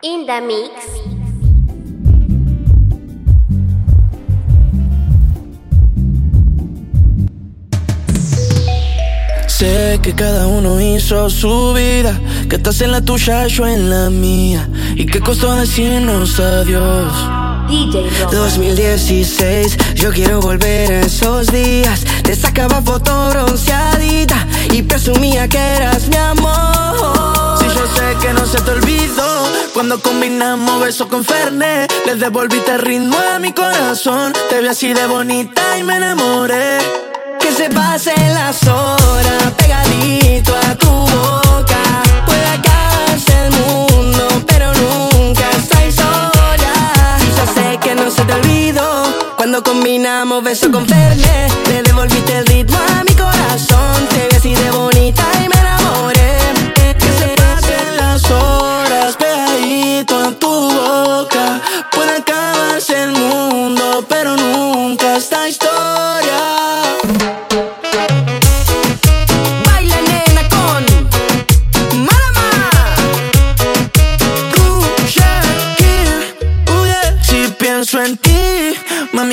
In the mix. Sé que cada uno hizo su vida, que estás en la tuya, yo en la mía, y que costó decirnos adiós. DJ Roman. 2016, yo quiero volver a esos días. Te sacaba foto bronceadita y presumía que eras mi amor. Si yo sé que no se te olvidó, cuando combinamos besos con Fernet, le devolviste el ritmo a mi corazón. Te vi así de bonita y me enamoré. Que se pasen las horas pegadito a tu boca. Puede acabarse el mundo, pero nunca estáis sola. Y yo sé que no se te olvidó cuando combinamos besos con Fernet. Le devolviste el ritmo a mi corazón. Te vi así de bonita y me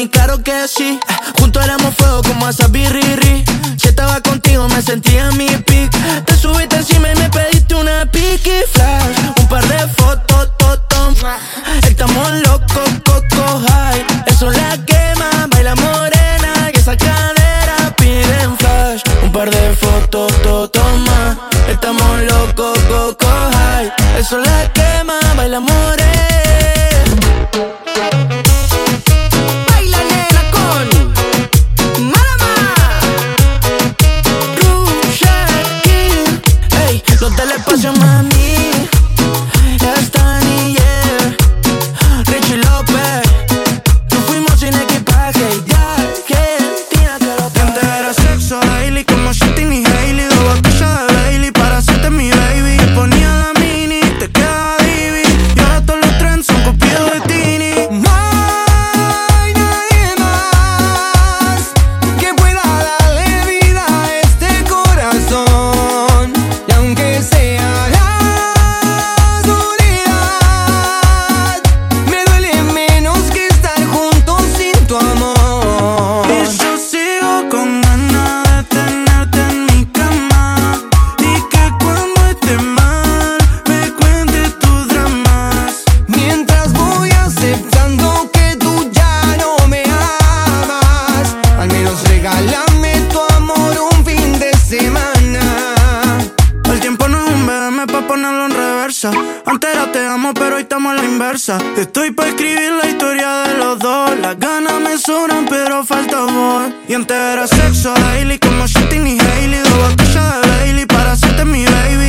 claro que sí. Juntos éramos fuego como esa birriri Si estaba contigo me sentía en mi pic. Te subiste encima y me pediste una piqui flash. Un par de fotos, totom Estamos locos, coco high Eso la quema, baila morena. Y esa cadera piden flash. Un par de fotos, totom Estamos locos, coco high Eso la quema, baila morena ponerlo en reversa. Antes era te amo, pero hoy estamos a la inversa. Estoy pa' escribir la historia de los dos. Las ganas me sobran, pero falta amor. Y antes era sexo daily, como Shitting y Hailey. Dos botellas de Bailey para hacerte mi baby.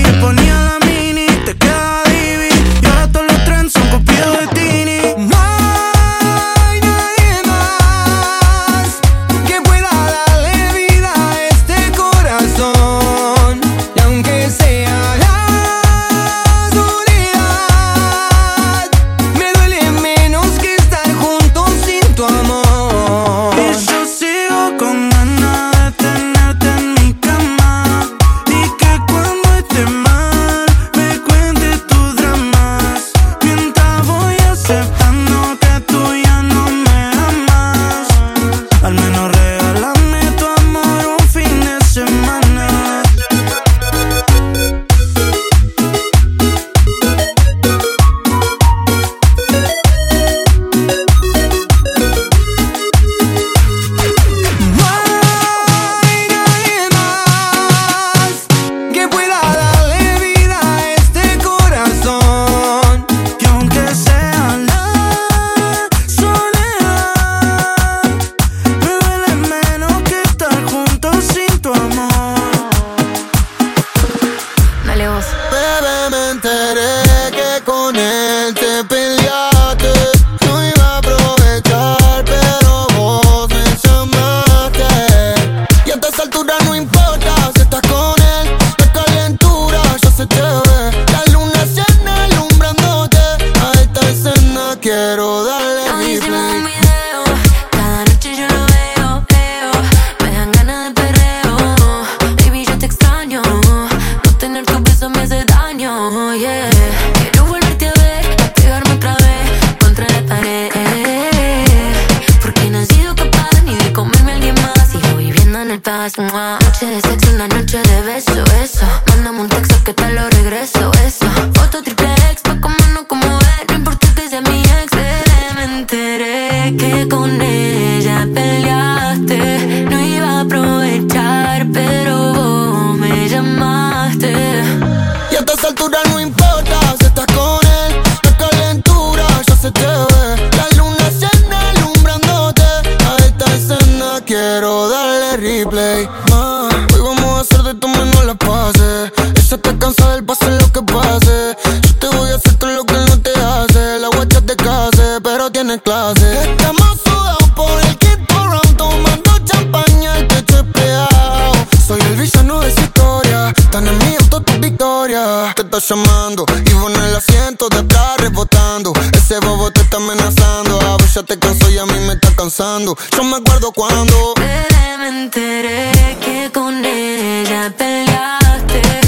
Te está llamando y en el asiento te está rebotando. Ese bobo te está amenazando. A ya te cansó y a mí me está cansando. Yo me acuerdo cuando. Bebé, me enteré que con ella peleaste.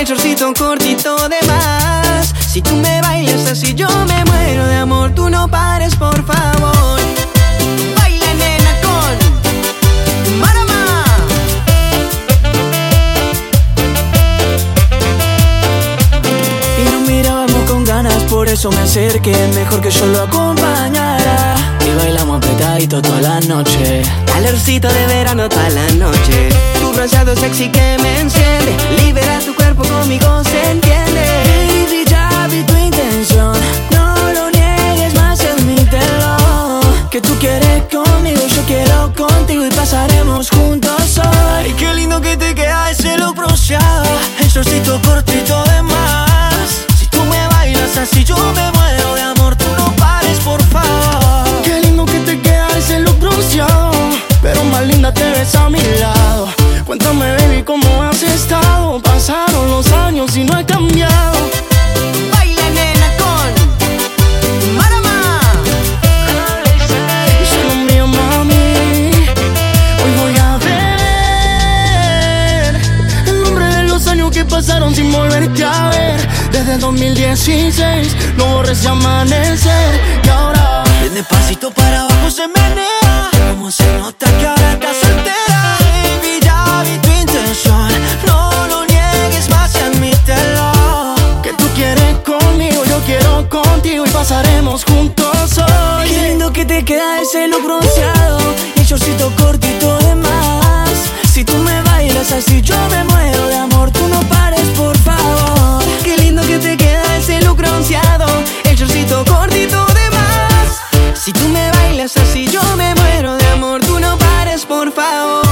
El shortcito cortito de más. Si tú me bailas así yo me muero de amor. Tú no pares por favor. Baila nena con Marama. Y nos mirábamos con ganas por eso me acerqué. Mejor que yo lo acompañara. Y bailamos apretadito toda la noche. Calorcito de verano toda la noche Tu bronceado sexy que me enciende. Libera tu cuerpo conmigo se entiende. Baby ya vi tu intención. No lo niegues más admítelo Que tú quieres conmigo yo quiero contigo Y pasaremos juntos hoy. Ay qué lindo que te queda ese look bronceado. El shortcito cortito de más. Si tú me bailas así yo me muero de amor. Tú no pares por favor. Qué lindo que te queda ese look bronceado. Pero más linda te ves a mi lado Cuéntame baby cómo has estado Pasaron los años y no he cambiado. Baila nena con Marama. Solo mío mami. Hoy voy a ver El nombre de los años que pasaron sin volverte a ver. Desde 2016 no borres amanecer. Y ahora Bien despacito para abajo se menea. Como se nota que ahora estás contigo Y pasaremos juntos hoy. Qué lindo que te queda ese look bronceado Y el shortcito cortito de más. Si tú me bailas así yo me muero de amor. Tú no pares por favor. Qué lindo que te queda ese look bronceado El shortcito cortito de más. Si tú me bailas así yo me muero de amor. Tú no pares por favor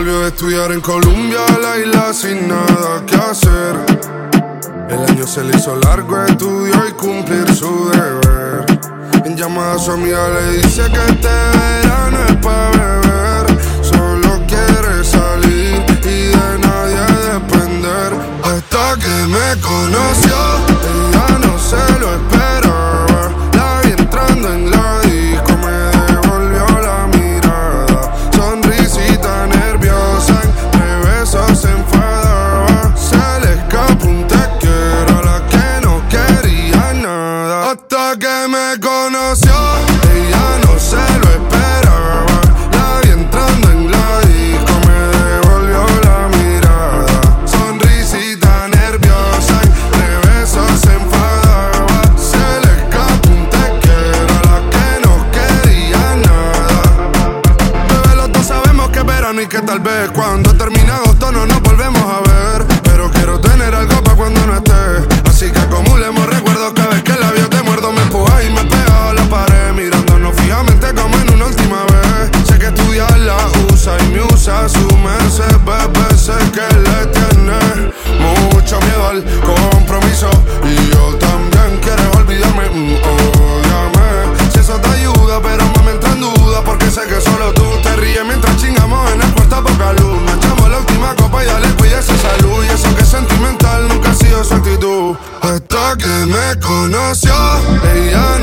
Volvió a estudiar en Colombia, la isla sin nada que hacer. El año se le hizo largo, estudió y cumplir su deber. En llamada a su amiga le dice que este verano es para beber. Solo quiere salir y de nadie depender. Hasta que me conoció, ella no se lo esperaba. conoció, ella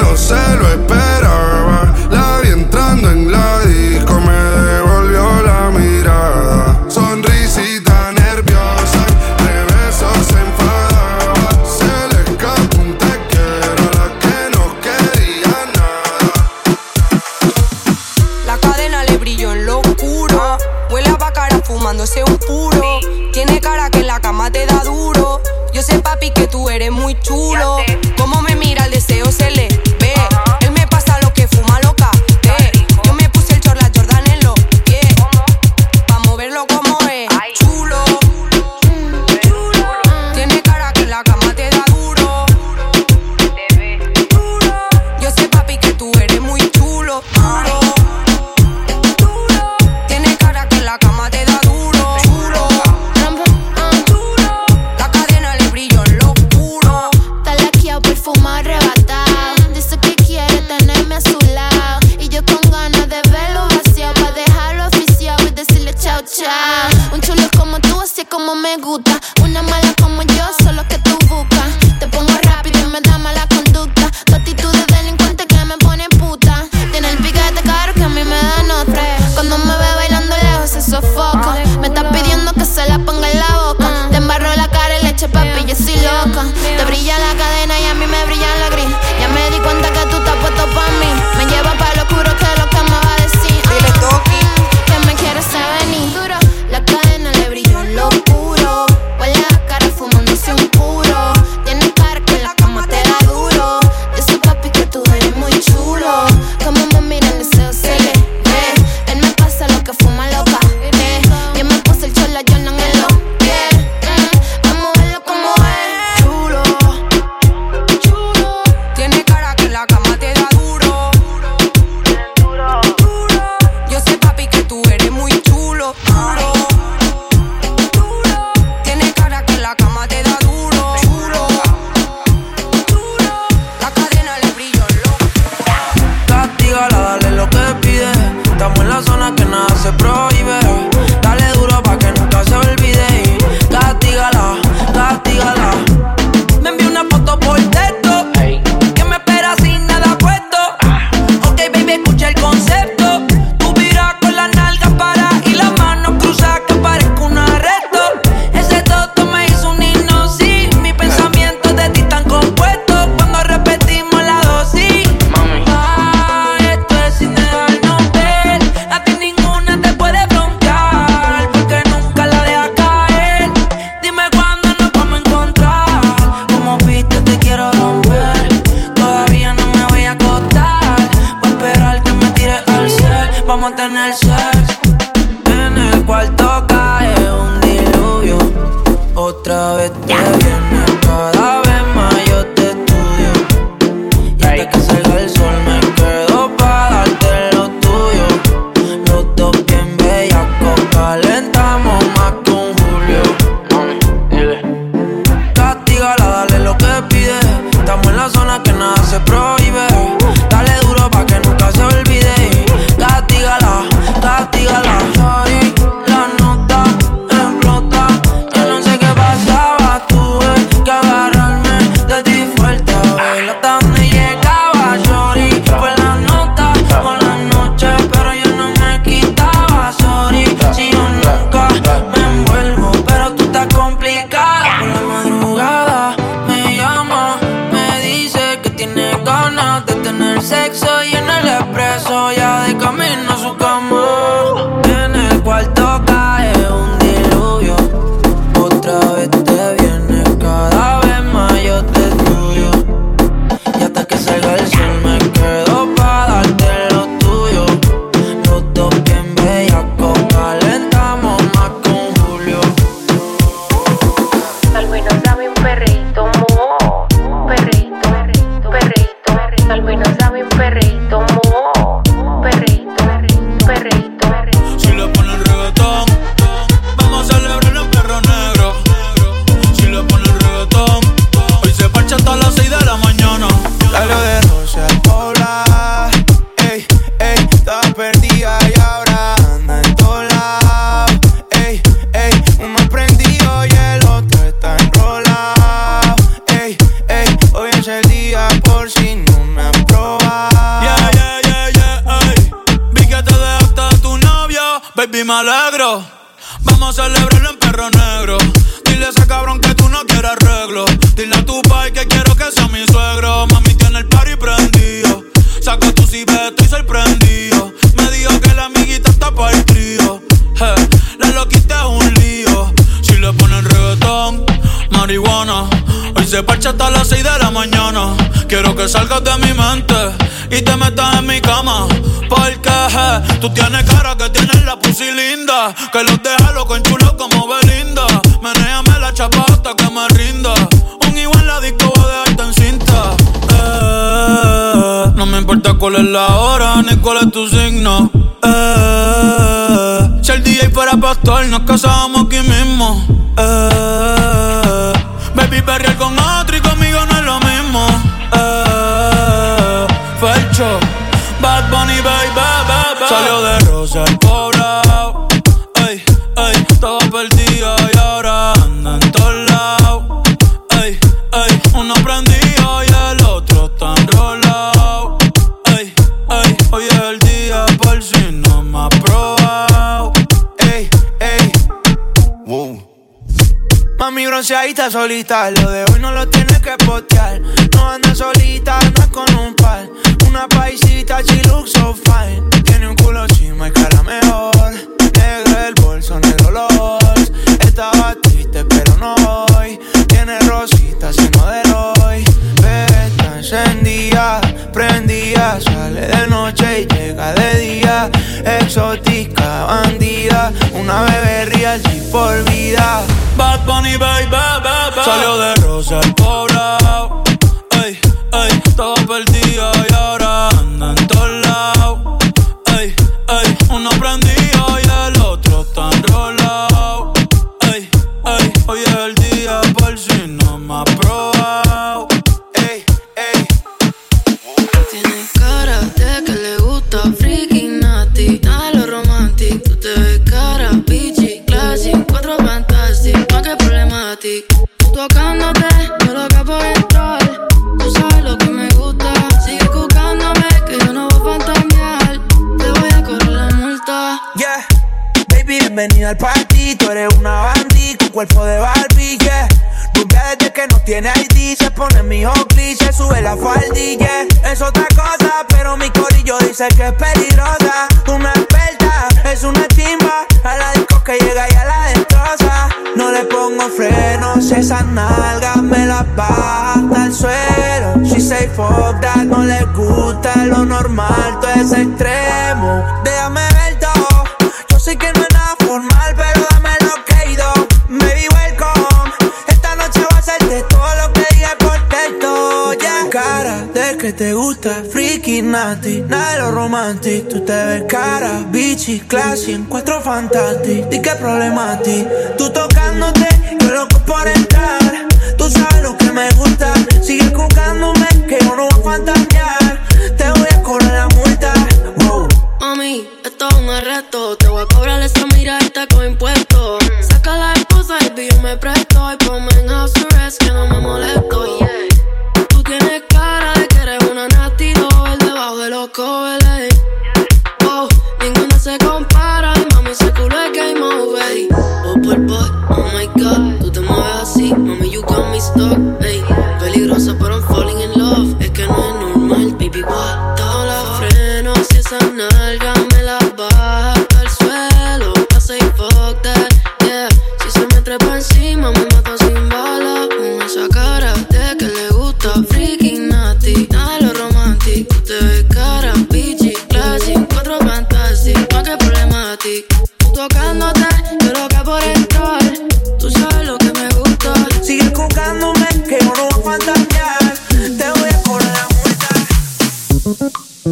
Que los deja loco enchulados como Belinda. Menéame la chapa hasta que me rinda. Un igual en la disco va a dejarte en cinta. Eh, no me importa cuál es la hora ni cuál es tu signo. Eh, si el DJ fuera pastor, nos casábamos química bronceadita solita, lo de hoy no lo tienes que postear. No anda solita, no es con un par. Una paisita, she looks fine. Tiene un culo chima y cara mejor. Negro el bolso, negro los. Estaba triste, pero no hoy. Tiene rositas, sino de. Bebé está encendida, prendida. Sale de noche y llega de día. Exótica, bandida. Una bebé real por vida. Bunny, baby, baby. Salió de rosa el dice que es peligrosa. Una experta, es una chimba. A la disco que llega y a la destroza. No le pongo frenos, esas nalgas me las baja hasta el suelo. She say fuck that, no le gusta lo normal, todo es extremo. Déjame ver todo. Yo sé que no es nada formal, pero dame lo que he ido. Baby, welcome. Esta noche va a de todo lo que diga por texto. Ya, cara de que te gusta, nada de lo romantic. Tú te ves cara, bitchy, classy, encuentro fantastic. Di que ti. Tú tocándote, yo loco por entrar. Tú sabes lo que me gusta. Sigue buscándome, que yo no voy a fantasear. Te voy a cobrar la multa. Wow. Mami, esto es un arresto. Te voy a cobrar esa mirada con impuestos. Saca la esposa y yo me presto.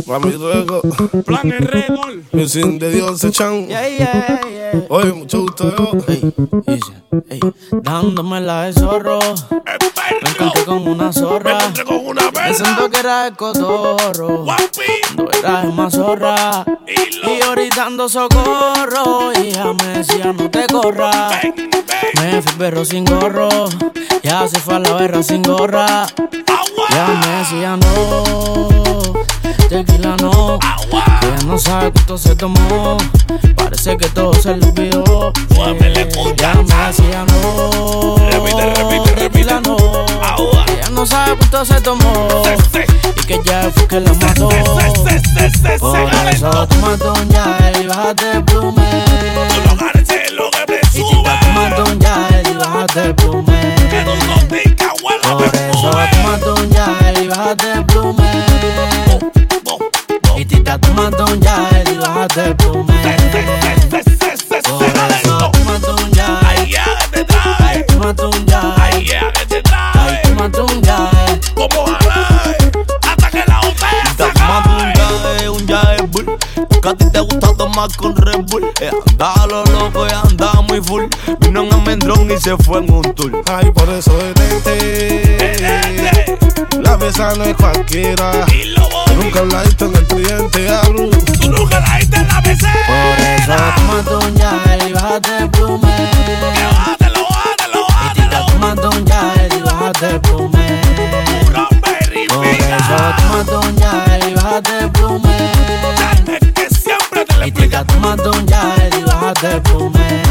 Mami, luego. Plan. Mi sin de Dios se echan. Oye, mucho gusto, yo. Ey, ey, dándome la de zorro. Me encontré con una zorra. con una Pensando que era el cotorro. Cuando era más zorra. Y ahorita ando socorro. Y ella me decía, no te corras. Me fui perro sin gorro. Ya se fue a la berra sin gorra. Ya me decía, no. Tequila no. Que ella no sabe cuánto se tomó. Parece que todo se le olvidó. Ya me decía, no. Tequila no. Que ella no sabe cuánto se tomó. Y que ya fue que la mató. Por eso un ya y bájate el plume. Y chica, tómate un ya y bájate el plume. Por eso un ya y bájate el y bájate el plume. Por eso tómate un ya y tómate un ya y tómate un ya Tómate un un yae bull. Que a ti te gusta tomar con Red Bull. Eh, Andaba lo loco y andaba muy full. Vino en Almendrón y se fue en un tour. Ay, por eso detente. La mesa no es cualquiera. Nunca la diste en el cliente, hablo. Por eso tómate un ya y bájate el plume. Y bájate plume. Por eso tómate un Yael y bájate plume. Que siempre te Y tica, tómate un y bájate plume.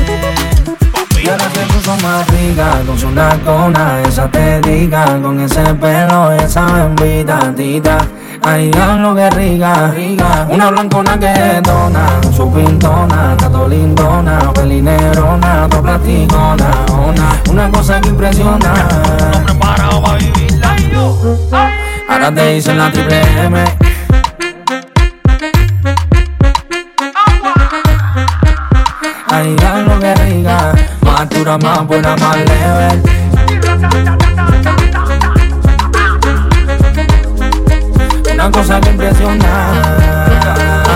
Y ahora se puso más rica con su nacona, esa te diga, con ese pelo, esa bembita, tita. Ay, lo que rica, rica. Una blancona que dona, su pintona, tato lindona, pelinerona, to platicona, una, una cosa que impresiona. preparado para vivirla. Ahora te dicen la triple M. Ay, lo que rica, más más buena, más leve. Una cosa que impresiona.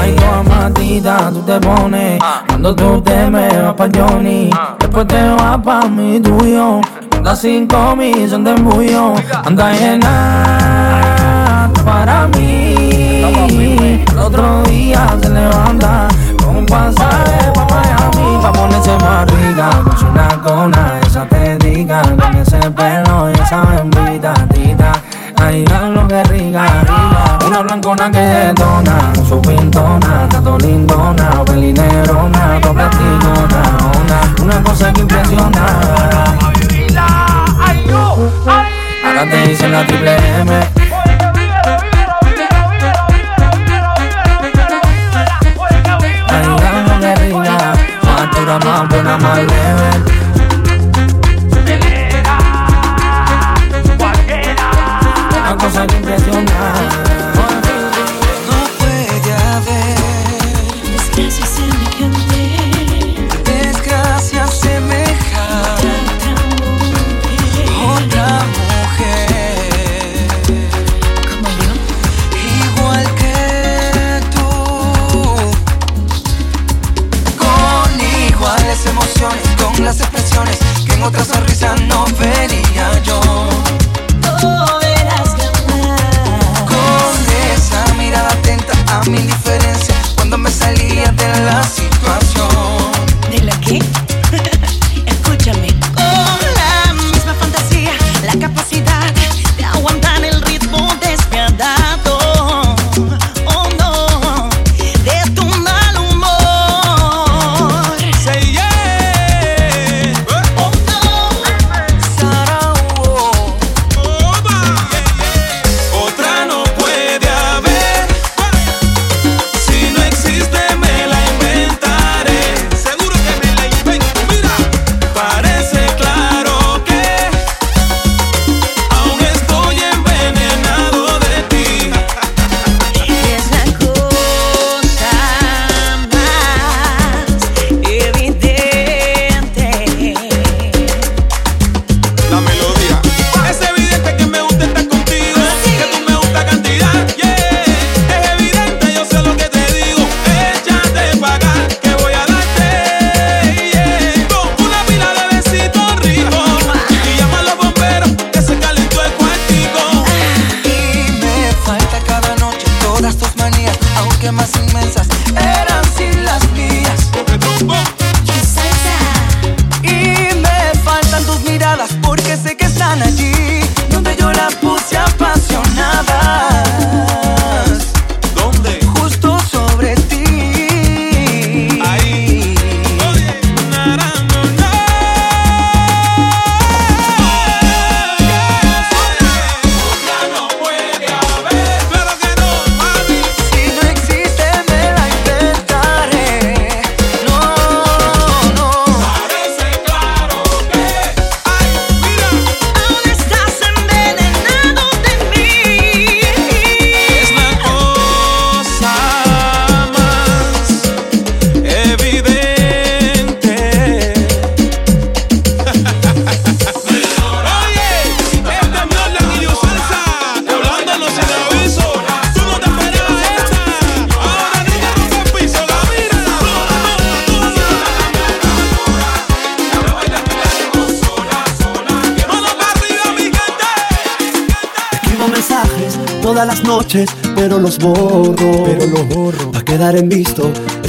Ay, tu amatita, tú te pones. Cuando tú te me vas pa' Johnny, después te vas pa' mi tuyo. Anda cinco mil, son de embullo. Anda llena para mí. El otro día se levanta con un pasaje pa' Miami. Pa' ponerse con su nacona, esa te diga. Con ese pelo y esa bembita, tita. Ay, lo que rica, rica. Una blancona que detona, su pintona, tato lindona, pelinerona, to platicona, una, una cosa que impresiona. Ahora te dicen la triple M. más dura, más buena, más las expresiones que en otra sonrisa no vería yo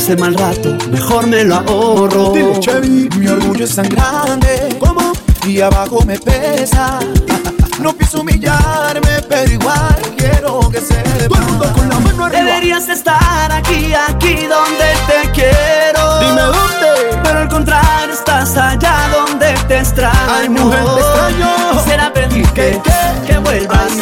ese mal rato, mejor me lo ahorro. Dile, Chevy, mi orgullo es tan grande. ¿Cómo? Y abajo me pesa. No pienso humillarme, pero igual quiero que sepa. con la mano arriba. Deberías estar aquí, aquí donde te quiero. Dime dónde. Pero al contrario, estás allá donde te extraño. Ay, mujer, te extraño. Será pedir que, que, que vuelvas,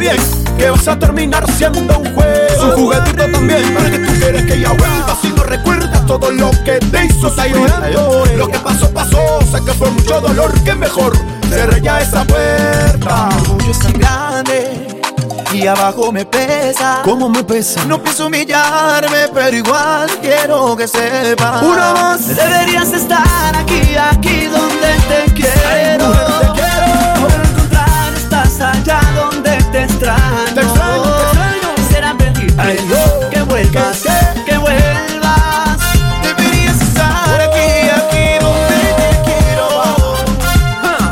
bien, que vas a terminar siendo un juego. Su juguetito también, para que tú quieres que ella vuelva. Si no recuerdas todo lo que te hizo sufrir, lo que pasó, pasó. Sé que fue mucho dolor, que mejor cerré ya esa puerta. Orgullo es tan grande y abajo me pesa. ¿Cómo me pesa? No pienso humillarme, pero igual quiero que sepa. Una más. Deberías estar aquí, aquí donde te quiero. Te extraño. Te extraño, te extraño. Quisiera pedirte Ay, no. que vuelvas, ¿Qué, que vuelvas. Deberías estar aquí, aquí donde te quiero.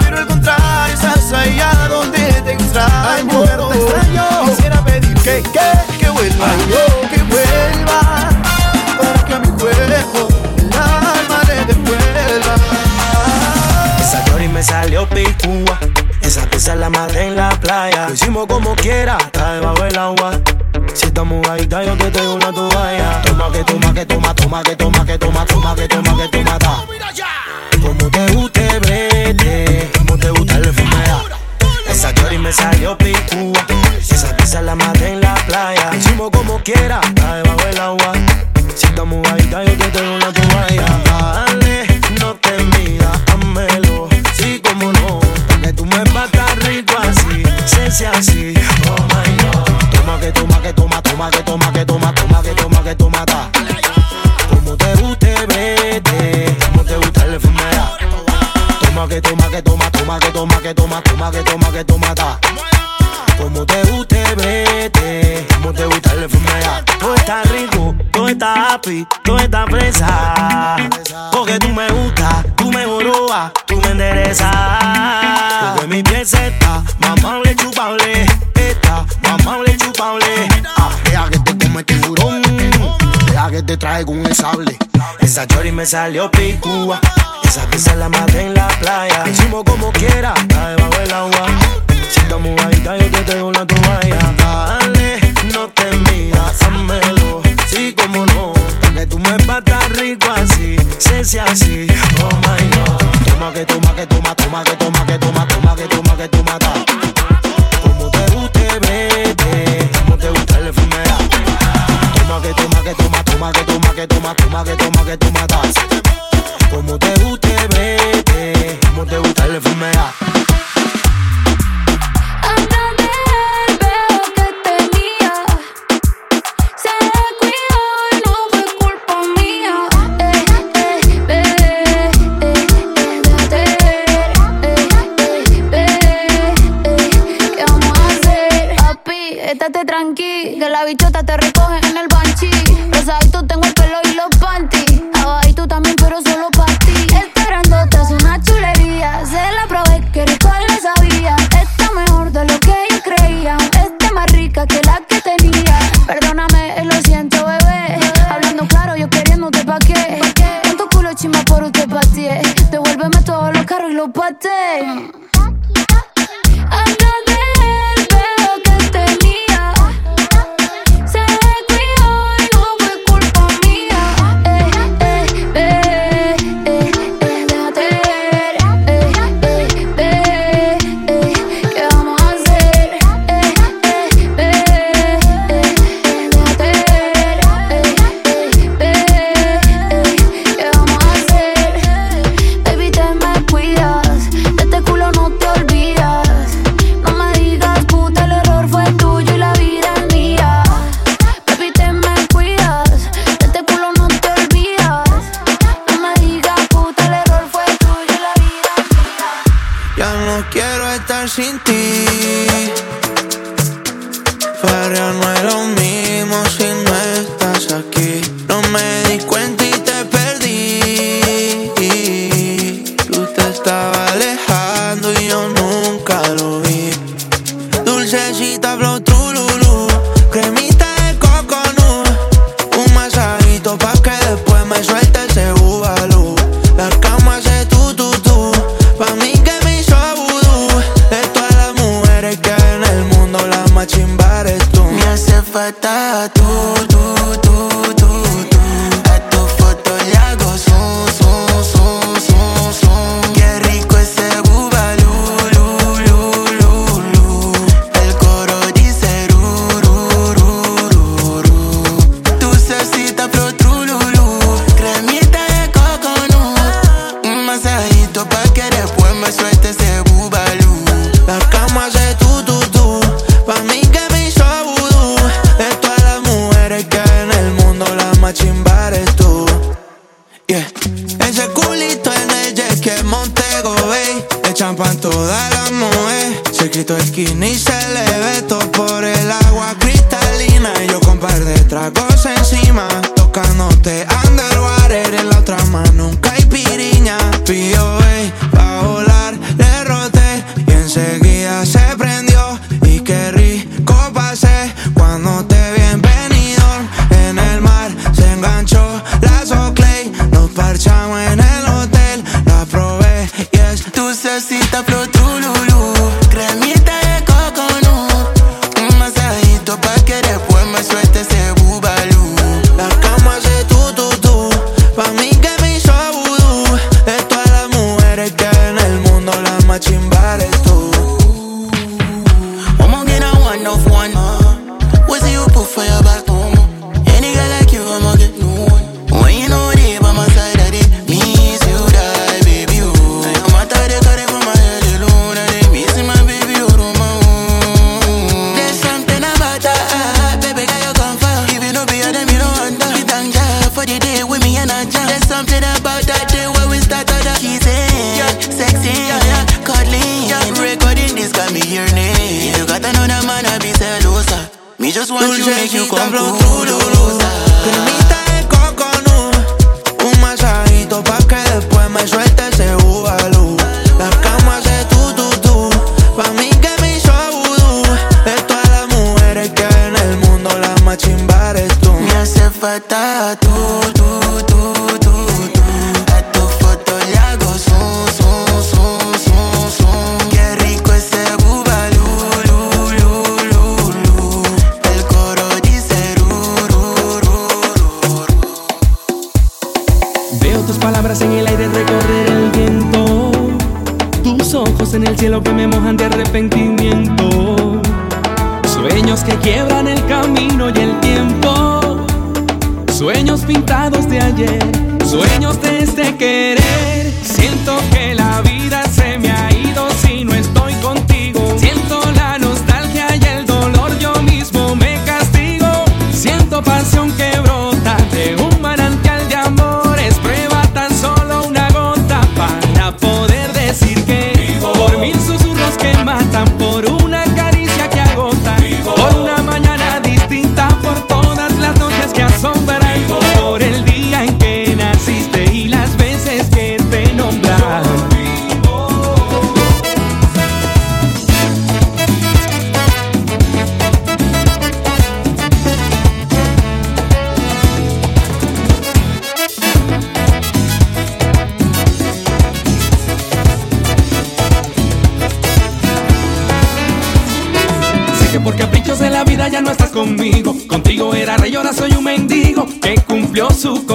Pero al contrario, estás allá donde te extraño. Ay, mujer, te extraño. Quisiera pedir ¿Qué, qué? que vuelva, Ay, no. que vuelva, para que a mi cuerpo el alma le devuelva. Esa Yori me salió picúa. Esa la madre en la playa. Lo hicimos como quiera, está debajo del agua. Si estamos ahorita, yo te traigo una toalla. Toma que toma, que toma, toma, que toma, que toma, toma, que toma, que toma, ta. Como te guste, vete. Como te gusta el enfermedad. Esa Yori me salió picúa. Esa pieza la madre en la playa. Lo hicimos como quiera, está debajo del agua. Si estamos ahorita, yo te traigo una toalla. Sense así. Oh my god. Toma que toma, que toma, toma, que toma, que toma, toma, que toma, que toma, ta. Como te guste, vete. Como te gusta el enfermedad. Toma que toma, que toma, toma, que toma, que toma, toma, que toma, que toma, ta. Como te guste, vete. Como te gusta la enfermedad. Todo está rico, todo está happy, todo está fresa. Porque tú me gustas, tú me jorobas, tú me enderezas. Te traigo un sable. Esa chori me salió picúa. Esa pieza la maté en la playa. Hicimos como quiera, está debajo del agua. Si estamos ahí, yo te traigo una toalla. Dale, no te midas, házmelo. Sí, como no. Que tú me batas rico así. Sense así.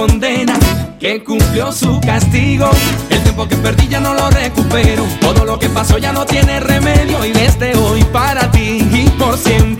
condena que cumplió su castigo. El tiempo que perdí ya no lo recupero. Todo lo que pasó ya no tiene remedio y desde hoy para ti y por siempre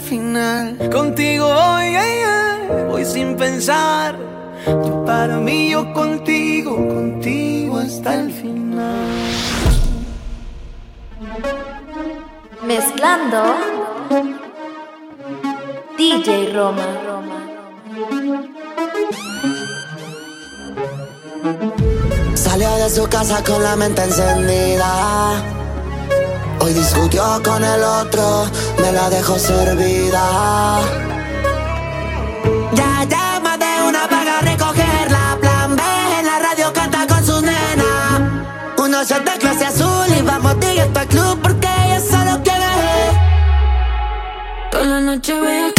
final. Contigo hoy, voy sin pensar. Tú para mí, yo contigo, contigo hasta el final. Mezclando DJ Roma. Salió de su casa con la mente encendida Hoy discutió con el otro, me la dejó servida. Ya llama de una paga recogerla. Plan B en la radio canta con su nena. Uno shot de clase azul y vamos directo al club porque ella solo quiere. Toda la noche veo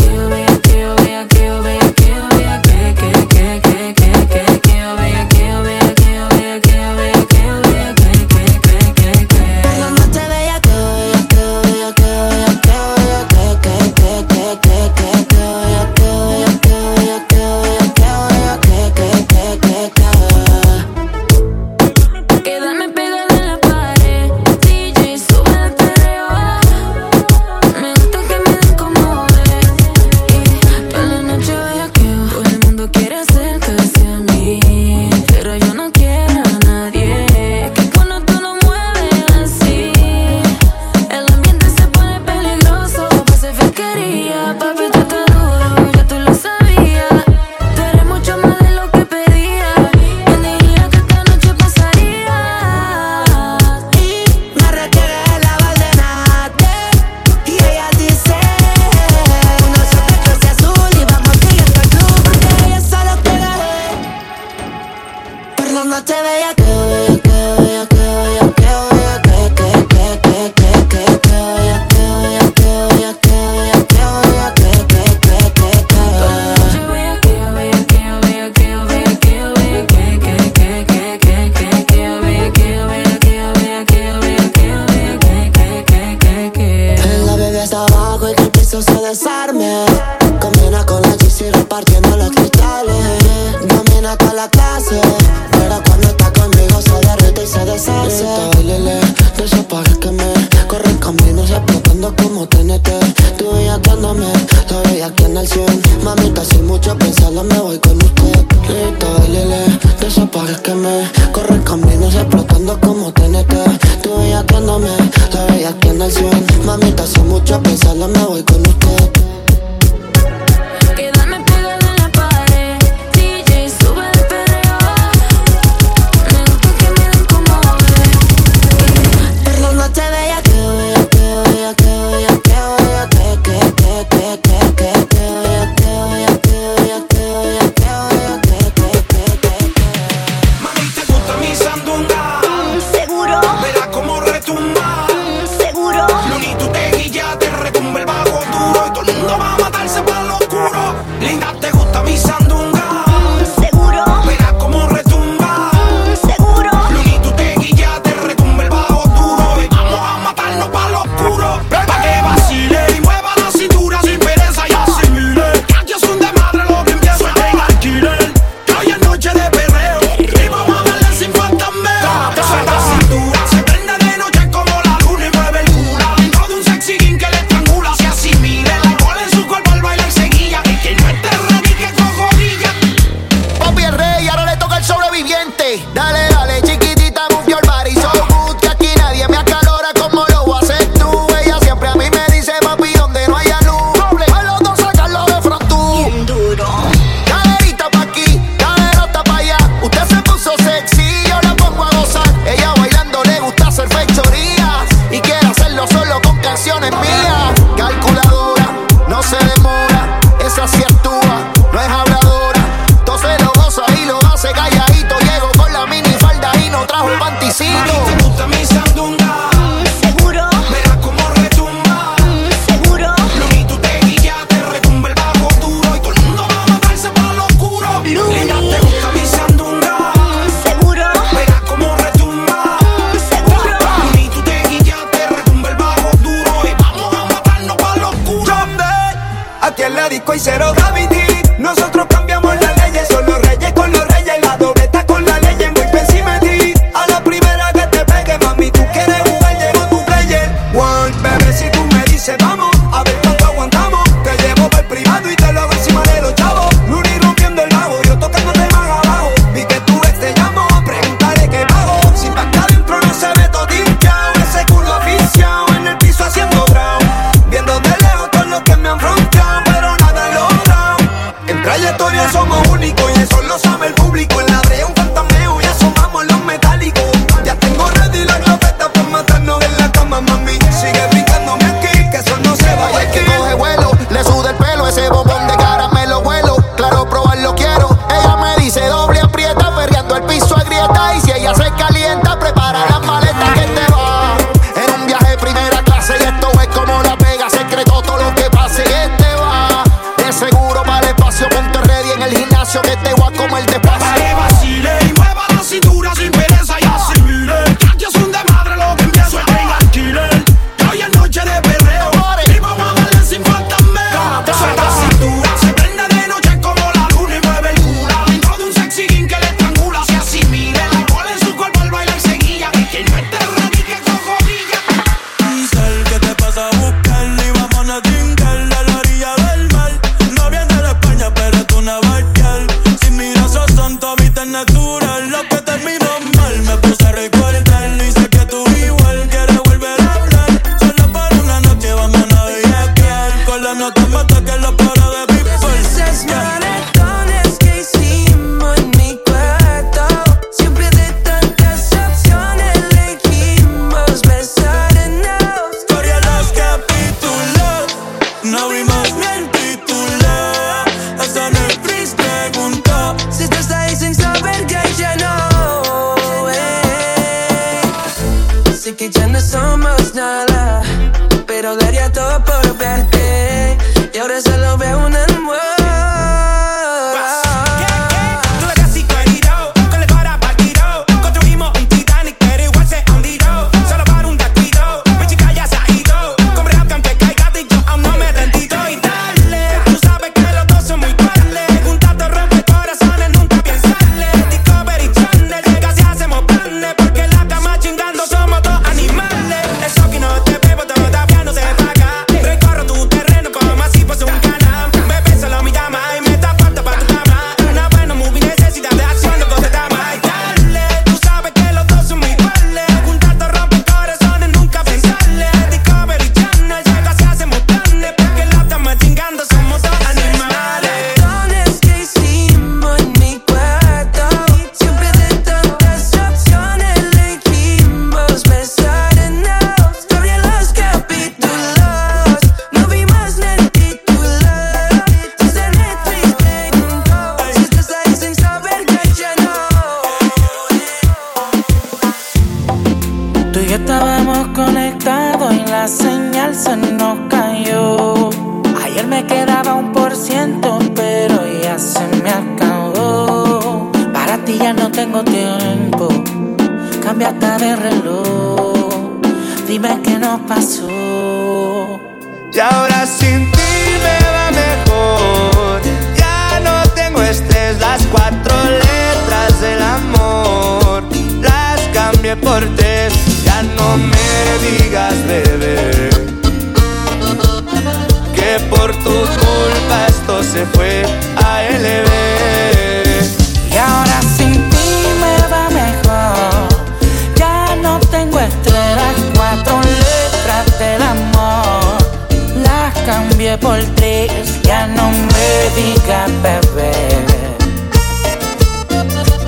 Ya no me digas, bebé,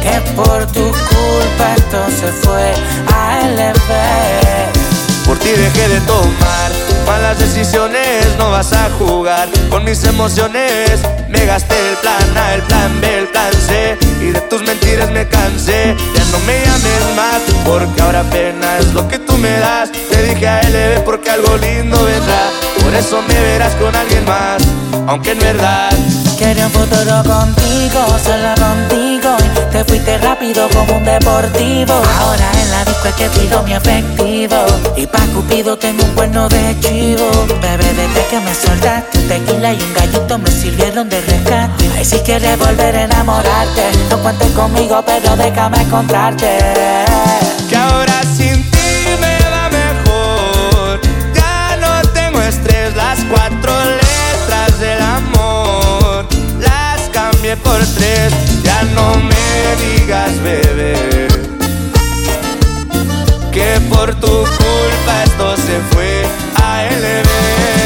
que por tu culpa esto se fue a elevar. Por ti dejé de tomar, malas decisiones, no vas a jugar con mis emociones. Me gasté el plan A, el plan B, el plan C y de tus mentiras me cansé. Ya no me llames más porque ahora apenas es lo que tú me das. Te dije a LB porque algo lindo vendrá. Por eso me verás con alguien más, aunque en verdad. Quiero un futuro contigo, solo contigo y Te fuiste rápido como un deportivo. Ahora en la disco es que pido mi efectivo Y pa' Cupido tengo un cuerno de chivo. Bebé, desde que me soltaste un tequila y un gallito me sirvieron de rescate. Ay, si quieres volver a enamorarte No cuentes conmigo, pero déjame encontrarte Que ahora sí por tres, ya no me digas bebé, que por tu culpa esto se fue a LB.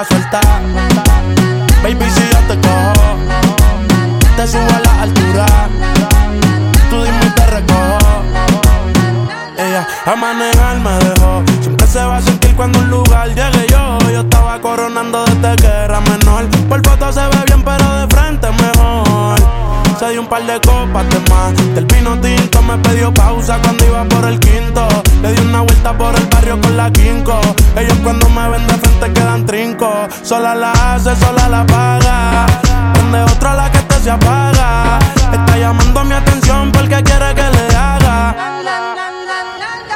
quieras soltar. Baby, si yo te cojo, te subo a la altura. Tú dime y te recojo. Ella a manejar me dejó. Siempre se va a sentir cuando un lugar llegue yo. Yo estaba coronando desde que era menor. Por foto se ve bien, pero de frente mejor. Se dio un par de copas de más. Del vino tinto me pidió pausa cuando iba por el quinto. Le di una vuelta por el barrio con la quinco. Ellos cuando me ven de frente quedan trinco. Sola la hace, sola la paga. Donde otra la que te se apaga. Está llamando mi atención porque quiere que le haga.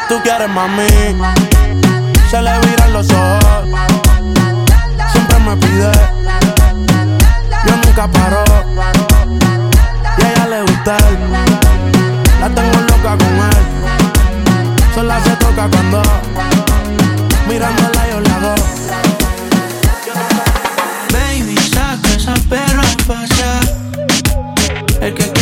Tú quieres mami. Se le viran los ojos. Siempre me pide. Yo nunca paro. Y a ella le gusta. La tengo loca con él. Sola se toca cuando mirándola yo la doy. Baby, saca esa perra a pasear. El que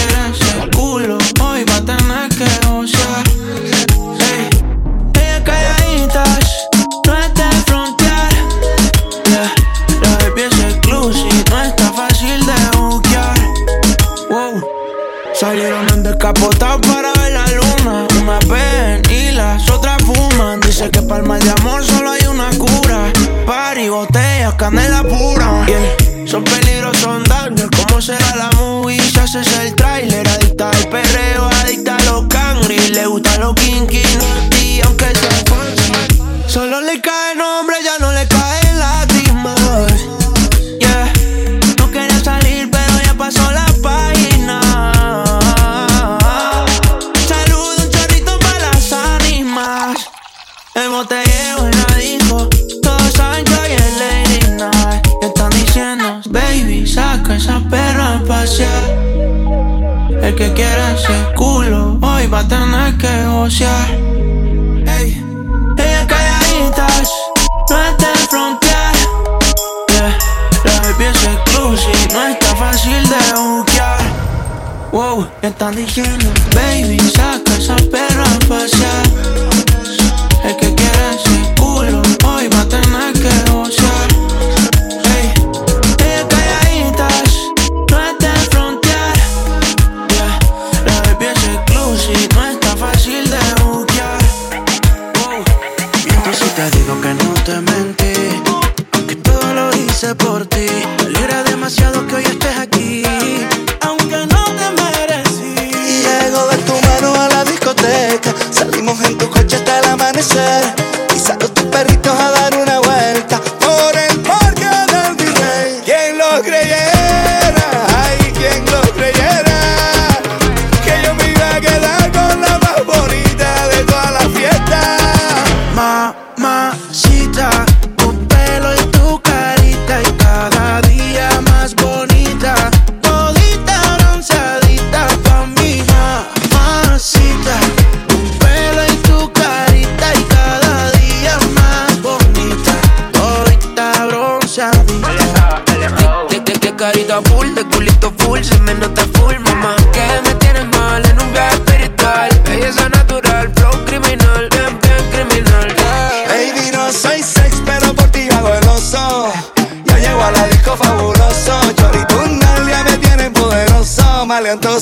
said siento